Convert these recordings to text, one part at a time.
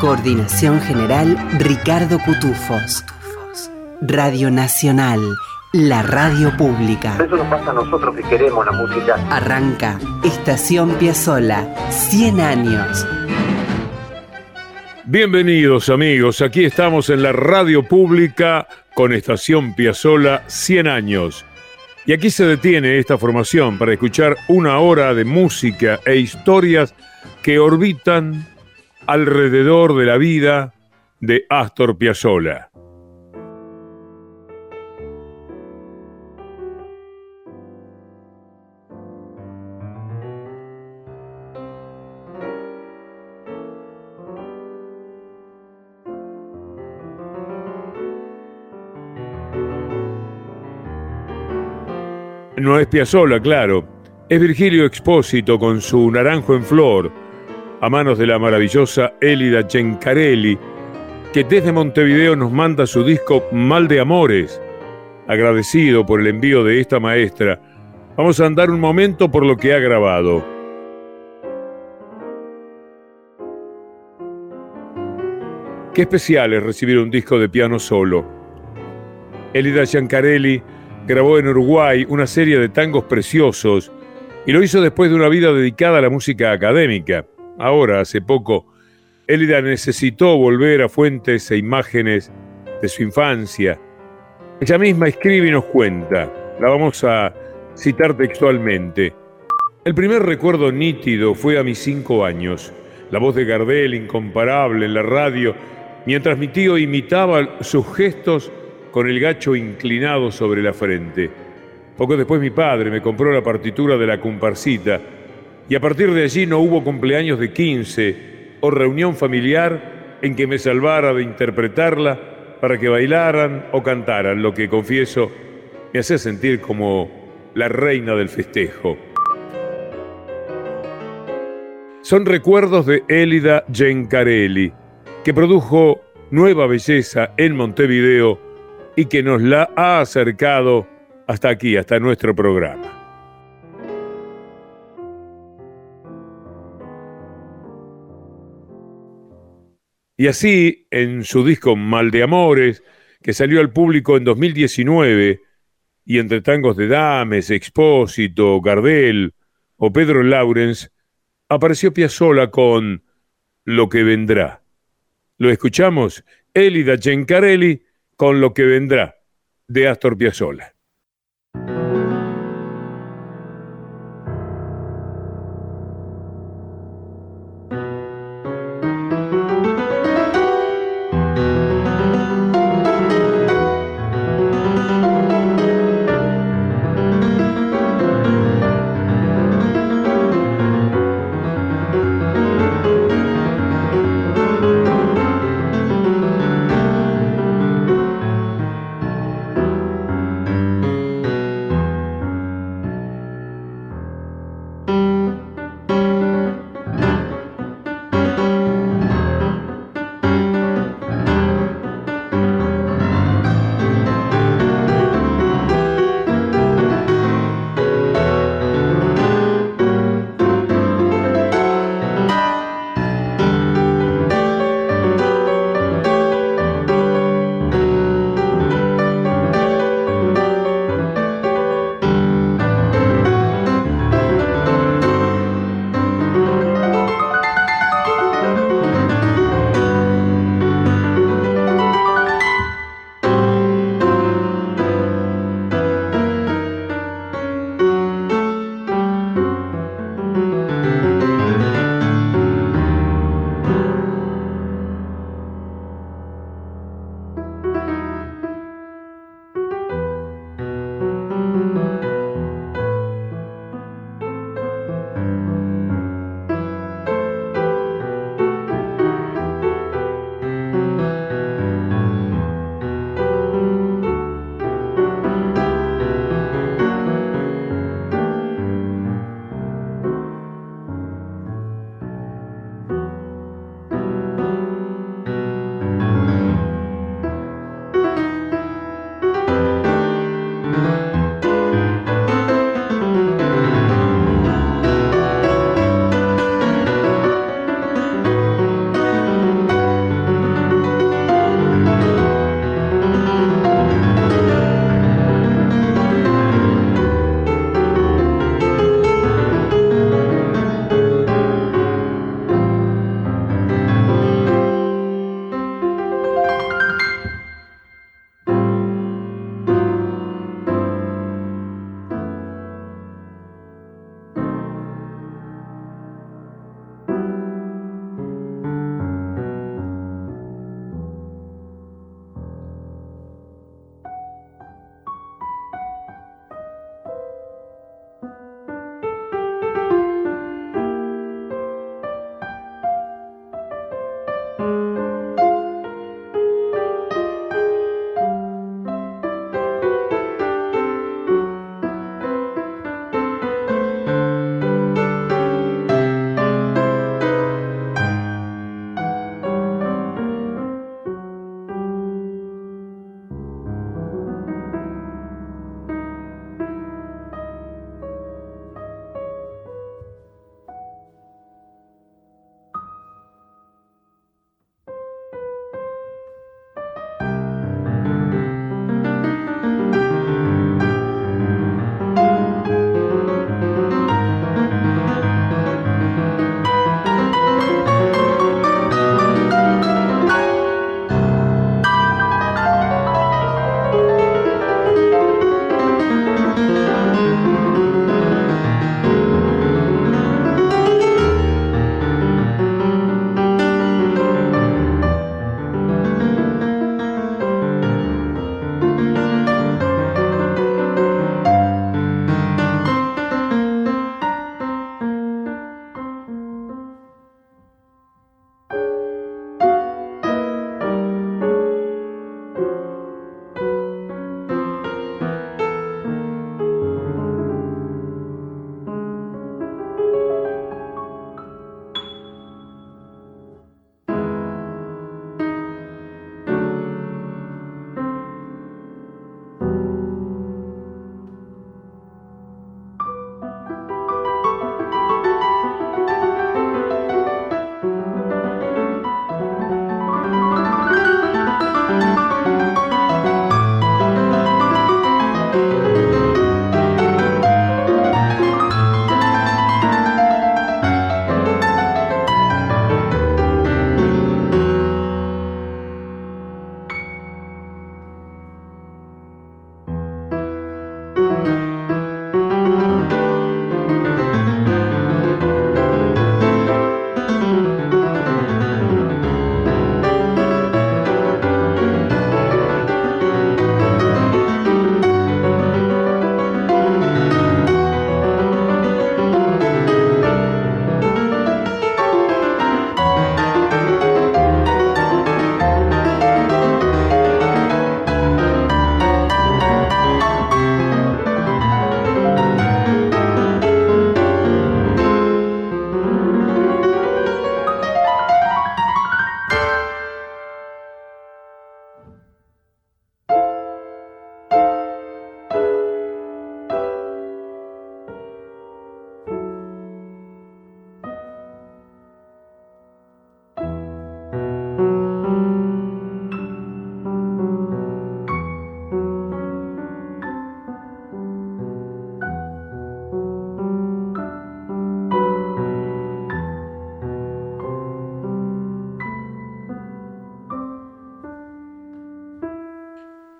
Coordinación General Ricardo Cutufos. Radio Nacional, la radio pública. Eso nos pasa a nosotros que queremos la música. Arranca Estación Piazzola, 100 años. Bienvenidos amigos, aquí estamos en la radio pública con Estación Piazzola 100 años. Y aquí se detiene esta formación para escuchar una hora de música e historias que orbitan alrededor de la vida de Astor Piazzolla. No es Piazzolla, claro. Es Virgilio Expósito con su Naranjo en Flor, a manos de la maravillosa Elida Gencarelli, que desde Montevideo nos manda su disco Mal de Amores. Agradecido por el envío de esta maestra, vamos a andar un momento por lo que ha grabado. Qué especial es recibir un disco de piano solo. Elida Giancarelli grabó en Uruguay una serie de tangos preciosos y lo hizo después de una vida dedicada a la música académica. Ahora, hace poco, Elida necesitó volver a fuentes e imágenes de su infancia. Ella misma escribe y nos cuenta. La vamos a citar textualmente. El primer recuerdo nítido fue a mis cinco años. La voz de Gardel, incomparable en la radio, mientras mi tío imitaba sus gestos con el gacho inclinado sobre la frente. Poco después mi padre me compró la partitura de la comparsita y a partir de allí no hubo cumpleaños de 15 o reunión familiar en que me salvara de interpretarla para que bailaran o cantaran, lo que confieso me hacía sentir como la reina del festejo. Son recuerdos de Elida Gencarelli, que produjo Nueva Belleza en Montevideo y que nos la ha acercado hasta aquí, hasta nuestro programa. Y así, en su disco Mal de Amores, que salió al público en 2019, y entre tangos de Dames, Expósito, Gardel o Pedro Laurens, apareció Piazzolla con Lo que vendrá. Lo escuchamos, Elida Gencarelli con Lo que vendrá, de Astor Piazzolla.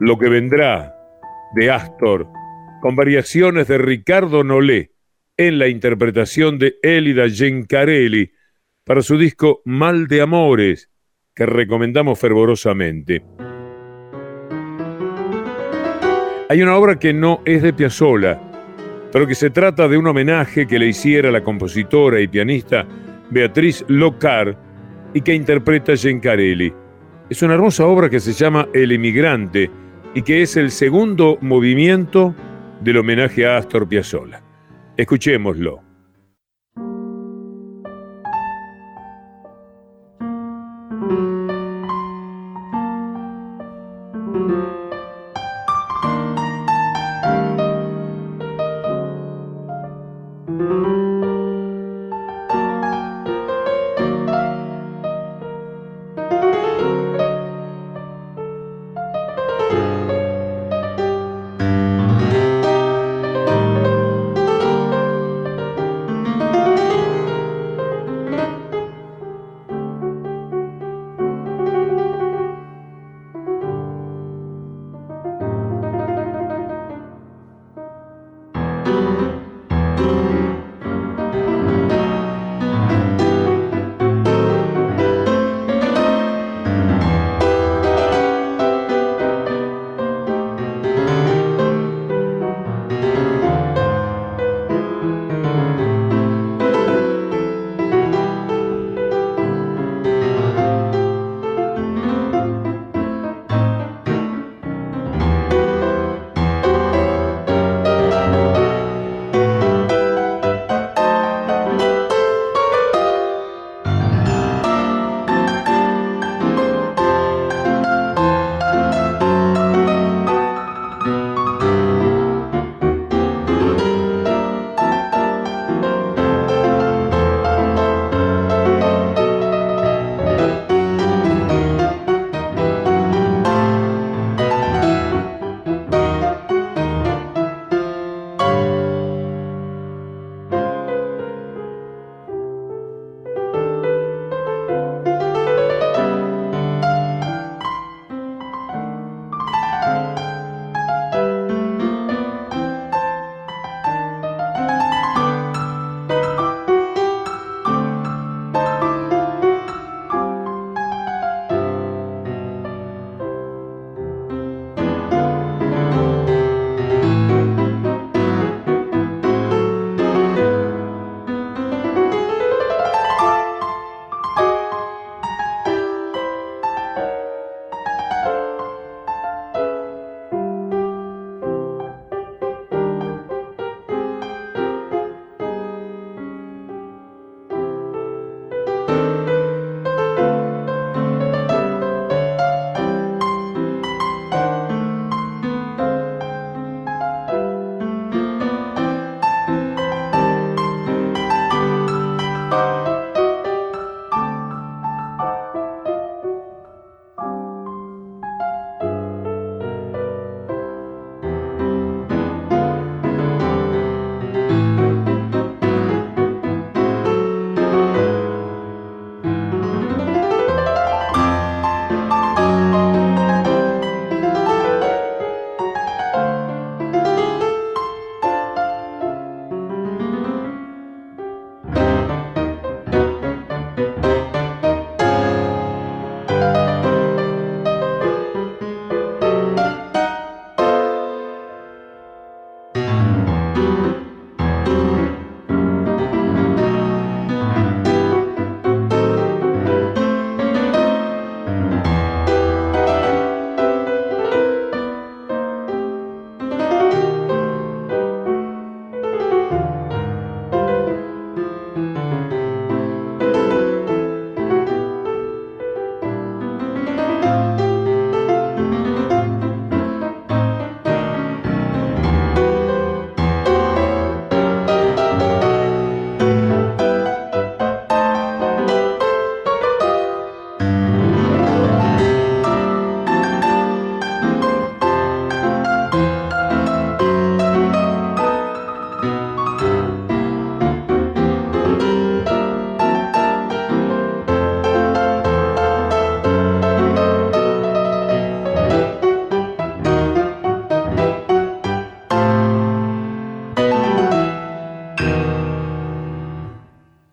Lo que vendrá de Astor, con variaciones de Ricardo Nolé en la interpretación de Elida Gencarelli para su disco Mal de Amores, que recomendamos fervorosamente. Hay una obra que no es de Piazzolla, pero que se trata de un homenaje que le hiciera la compositora y pianista Beatriz Locar y que interpreta Gencarelli. Es una hermosa obra que se llama El Emigrante, y que es el segundo movimiento del homenaje a Astor Piazzolla. Escuchémoslo.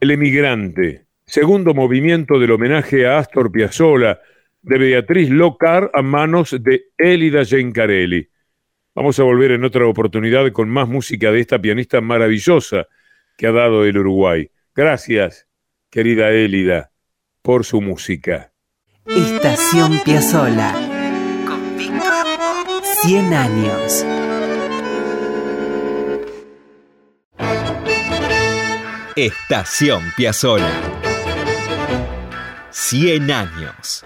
El emigrante, segundo movimiento del homenaje a Astor Piazzolla de Beatriz Locar a manos de Elida Gencarelli. Vamos a volver en otra oportunidad con más música de esta pianista maravillosa que ha dado el Uruguay. Gracias, querida Elida, por su música. Estación Piazzola. Con Víctor 100 años. Estación Piazzola. 100 años.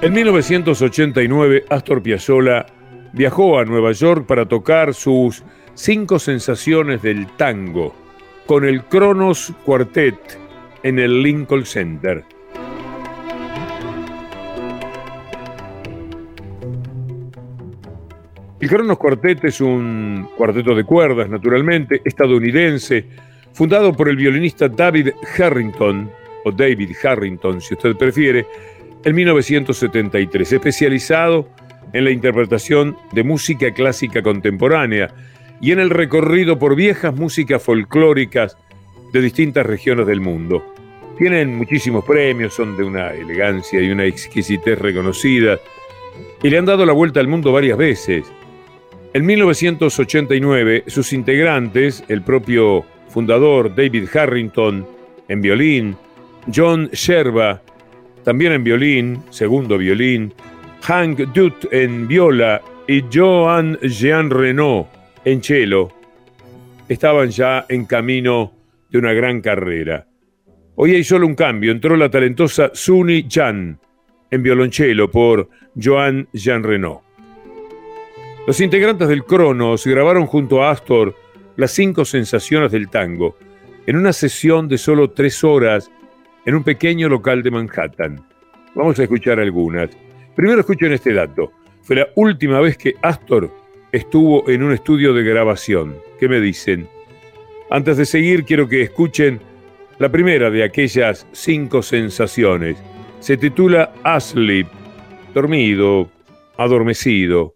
En 1989, Astor Piazzolla viajó a Nueva York para tocar sus cinco sensaciones del tango con el Kronos Quartet en el Lincoln Center. El Kronos Quartet es un cuarteto de cuerdas, naturalmente, estadounidense, fundado por el violinista David Harrington, o David Harrington, si usted prefiere, en 1973, especializado en la interpretación de música clásica contemporánea y en el recorrido por viejas músicas folclóricas de distintas regiones del mundo. Tienen muchísimos premios, son de una elegancia y una exquisitez reconocida y le han dado la vuelta al mundo varias veces. En 1989, sus integrantes, el propio fundador David Harrington en violín, John Sherba también en violín, segundo violín, Hank Dutt en viola y Joan Jean Renault en cello, estaban ya en camino de una gran carrera. Hoy hay solo un cambio, entró la talentosa Suni Chan en violonchelo por Joan Jean Renault. Los integrantes del Cronos grabaron junto a Astor las cinco sensaciones del tango en una sesión de solo tres horas en un pequeño local de Manhattan. Vamos a escuchar algunas. Primero escuchen este dato. Fue la última vez que Astor estuvo en un estudio de grabación. ¿Qué me dicen? Antes de seguir, quiero que escuchen la primera de aquellas cinco sensaciones. Se titula Asleep, dormido, adormecido.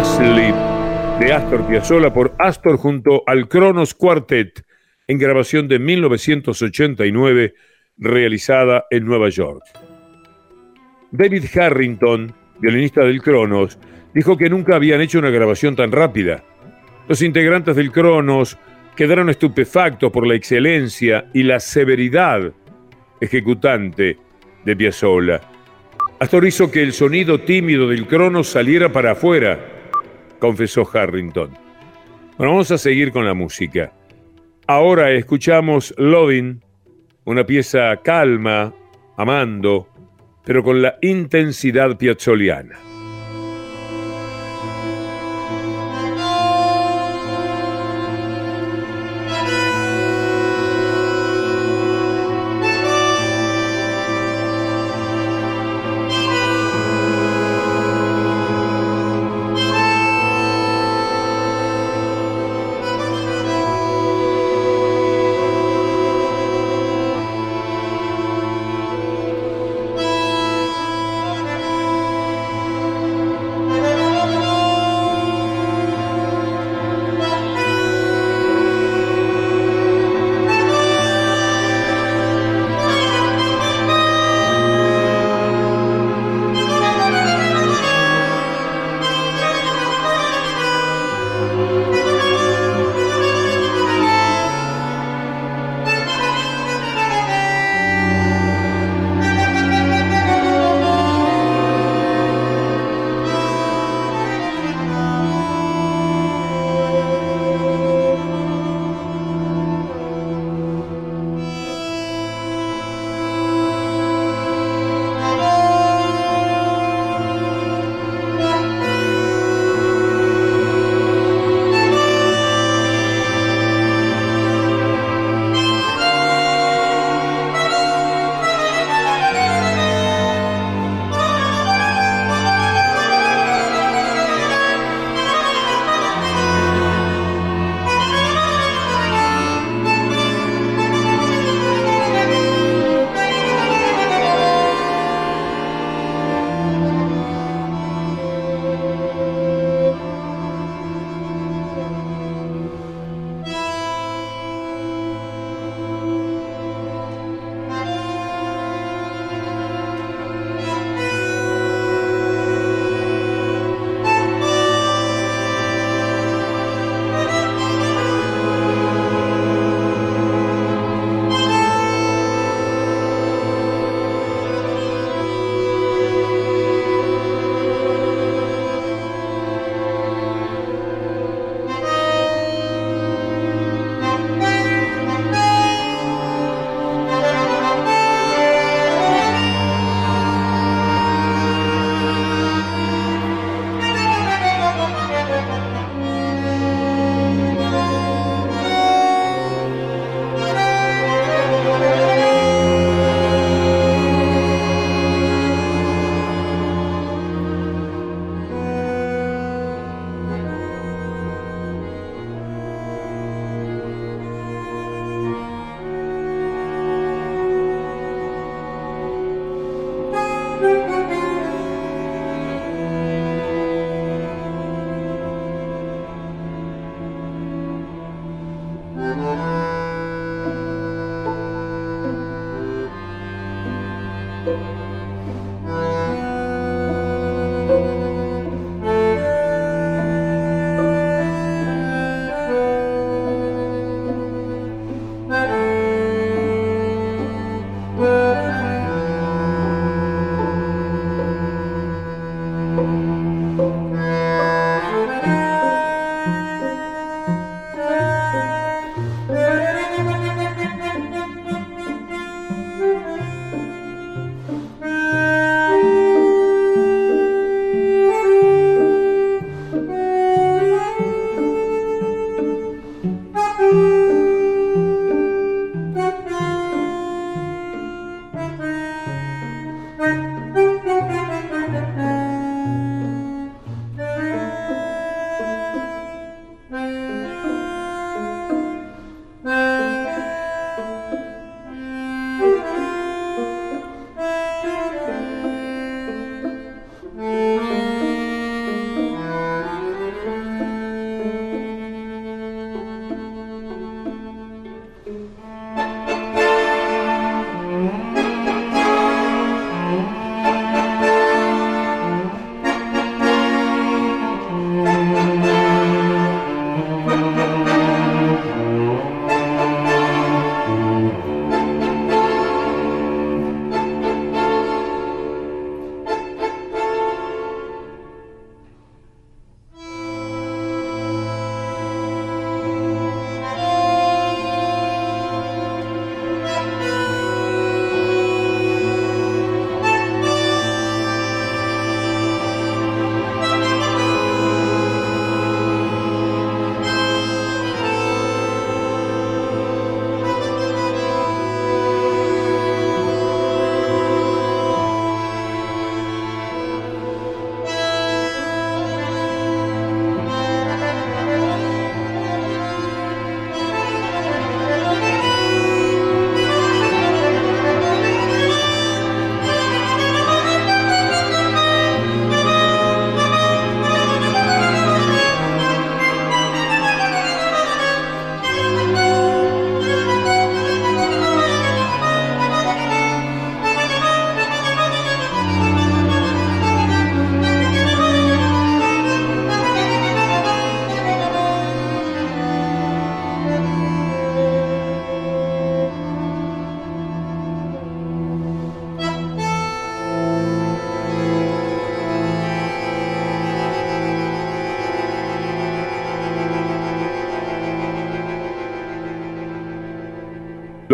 Asleep de Astor Piazzolla por Astor junto al Kronos Quartet en grabación de 1989 realizada en Nueva York. David Harrington, violinista del Kronos, dijo que nunca habían hecho una grabación tan rápida. Los integrantes del Kronos quedaron estupefactos por la excelencia y la severidad ejecutante de Piazzolla. Astor hizo que el sonido tímido del Cronos saliera para afuera, confesó Harrington. Bueno, vamos a seguir con la música. Ahora escuchamos Loving, una pieza calma, amando, pero con la intensidad piazzoliana.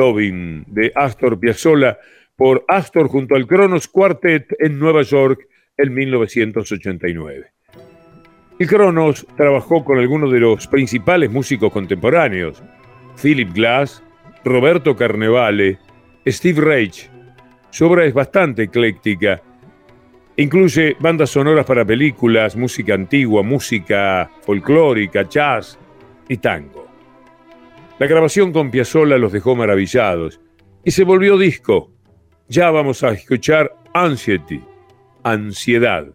Loving de Astor Piazzolla por Astor junto al Kronos Quartet en Nueva York en 1989. El Kronos trabajó con algunos de los principales músicos contemporáneos, Philip Glass, Roberto Carnevale, Steve Reich. Su obra es bastante ecléctica. Incluye bandas sonoras para películas, música antigua, música folclórica, jazz y tango. La grabación con Piazzolla los dejó maravillados y se volvió disco. Ya vamos a escuchar Anxiety, Ansiedad.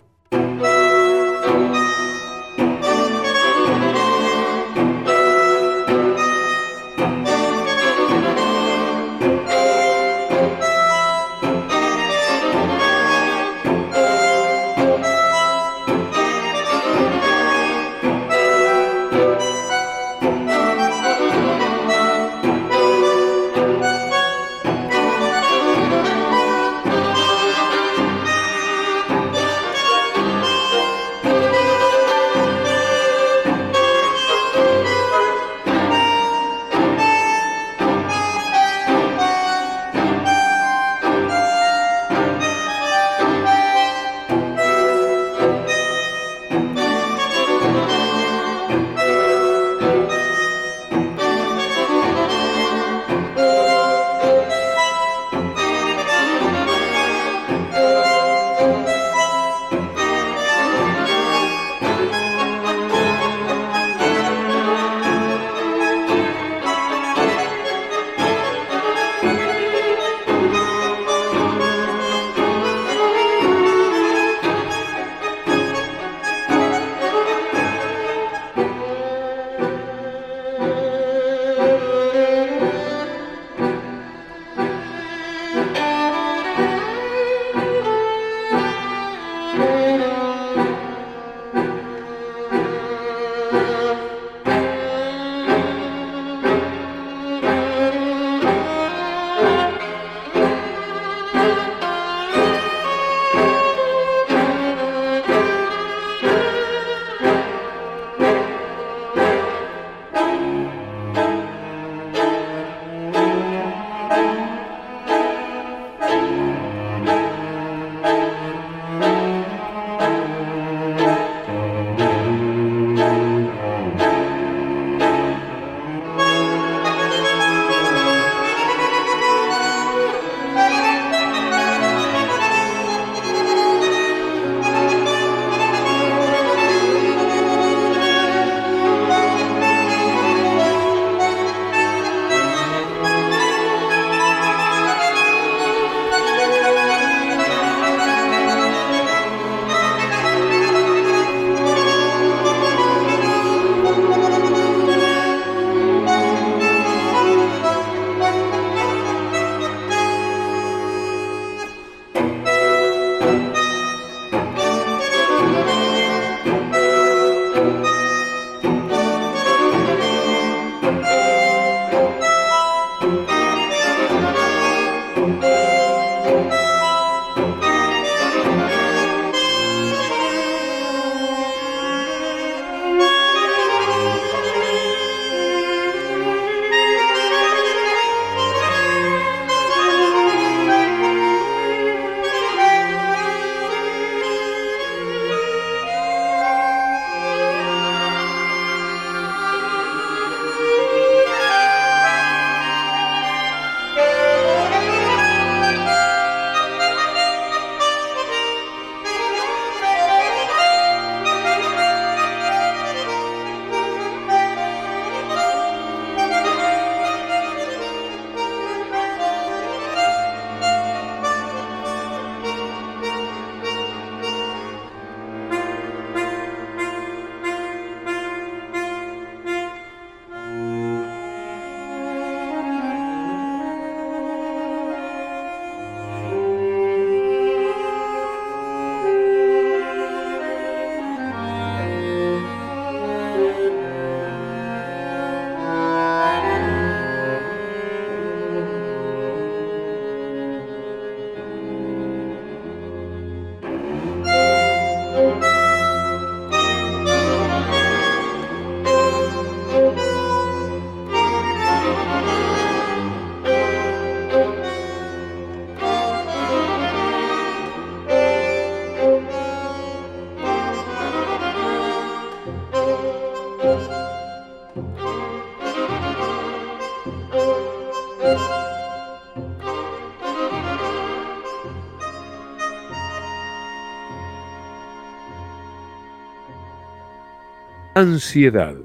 Ansiedad.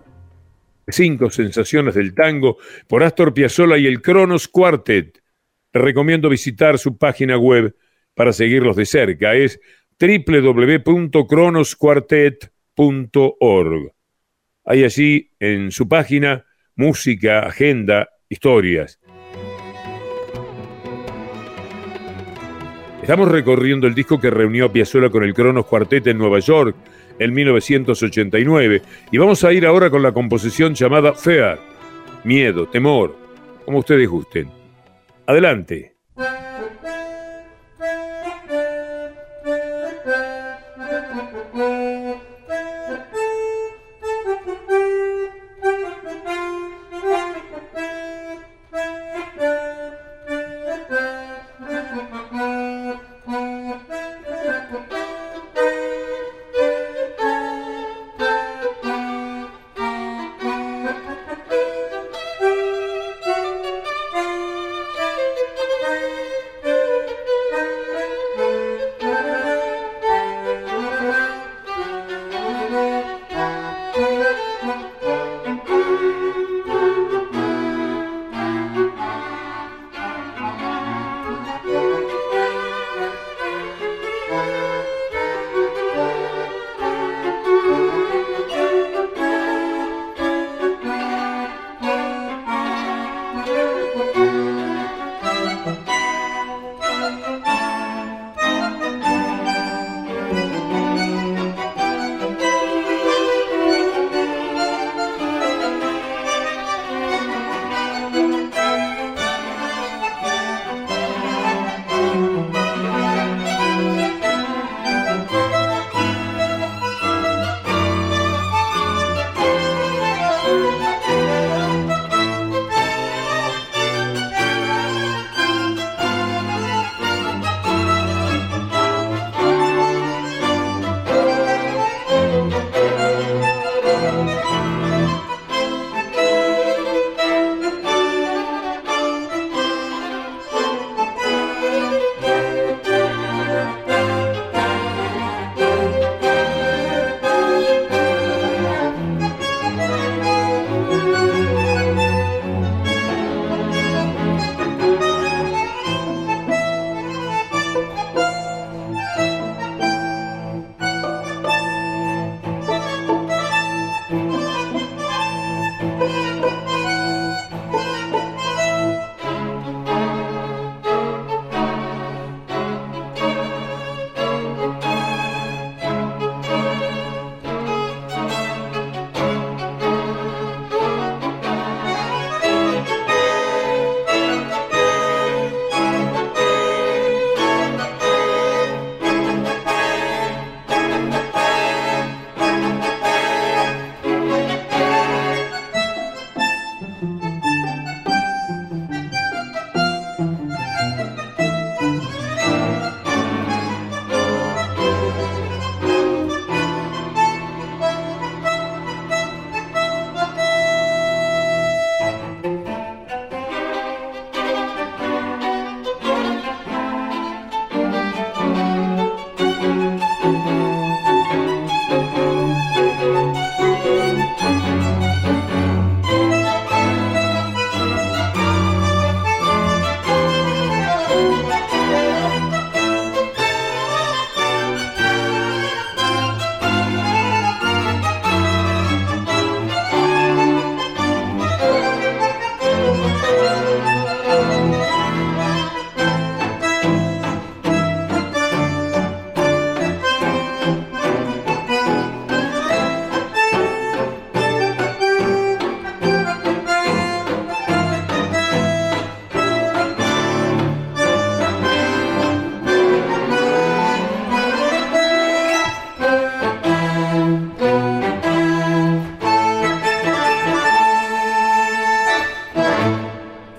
Cinco sensaciones del tango por Astor Piazzolla y el Kronos Quartet. Recomiendo visitar su página web para seguirlos de cerca. Es www.cronosquartet.org. Hay allí en su página música, agenda, historias. Estamos recorriendo el disco que reunió a Piazzolla con el Cronos Quartet en Nueva York en 1989 y vamos a ir ahora con la composición llamada Fear, miedo, temor, como ustedes gusten. Adelante.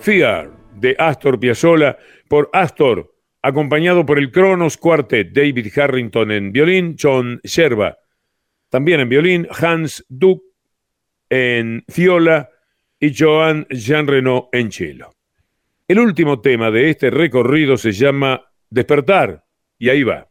De Astor Piazzolla por Astor, acompañado por el Kronos Quartet, David Harrington en violín, John Sherba, también en violín, Hans Duck en viola y Joan Jean Reno en cello. El último tema de este recorrido se llama Despertar, y ahí va.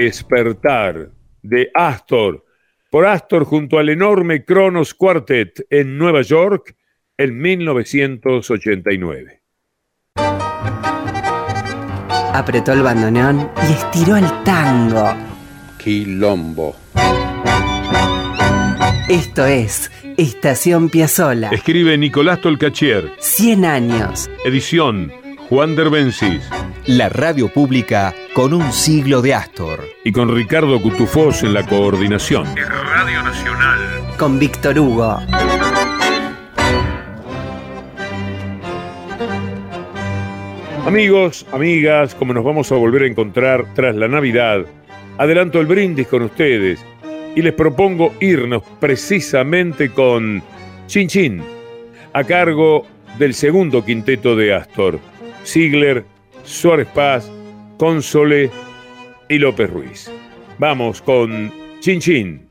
Despertar de Astor, por Astor junto al enorme Kronos Quartet en Nueva York en 1989. Apretó el bandoneón y estiró el tango. Quilombo. Esto es Estación Piazzola. Escribe Nicolás Tolcachier. 100 años. Edición Juan Derbencis. La radio pública con un siglo de Astor. Y con Ricardo Cutufós en la coordinación. Radio Nacional. Con Víctor Hugo. Amigos, amigas, como nos vamos a volver a encontrar tras la Navidad, adelanto el brindis con ustedes y les propongo irnos precisamente con Chin Chin, a cargo del segundo quinteto de Astor, Ziegler, Suárez Paz, Console y López Ruiz. Vamos con Chin Chin.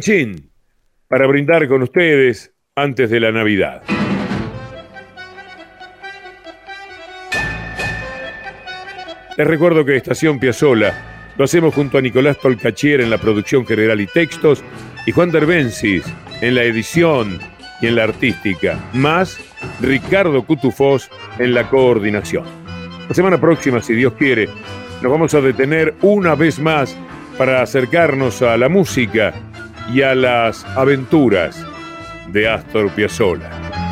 Chin para brindar con ustedes antes de la Navidad. Les recuerdo que Estación Piazzola lo hacemos junto a Nicolás Tolcachier en la producción general y textos y Juan Derbensis en la edición y en la artística, más Ricardo Cutufós en la coordinación. La semana próxima, si Dios quiere, nos vamos a detener una vez más para acercarnos a la música y a las aventuras de Astor Piazzolla.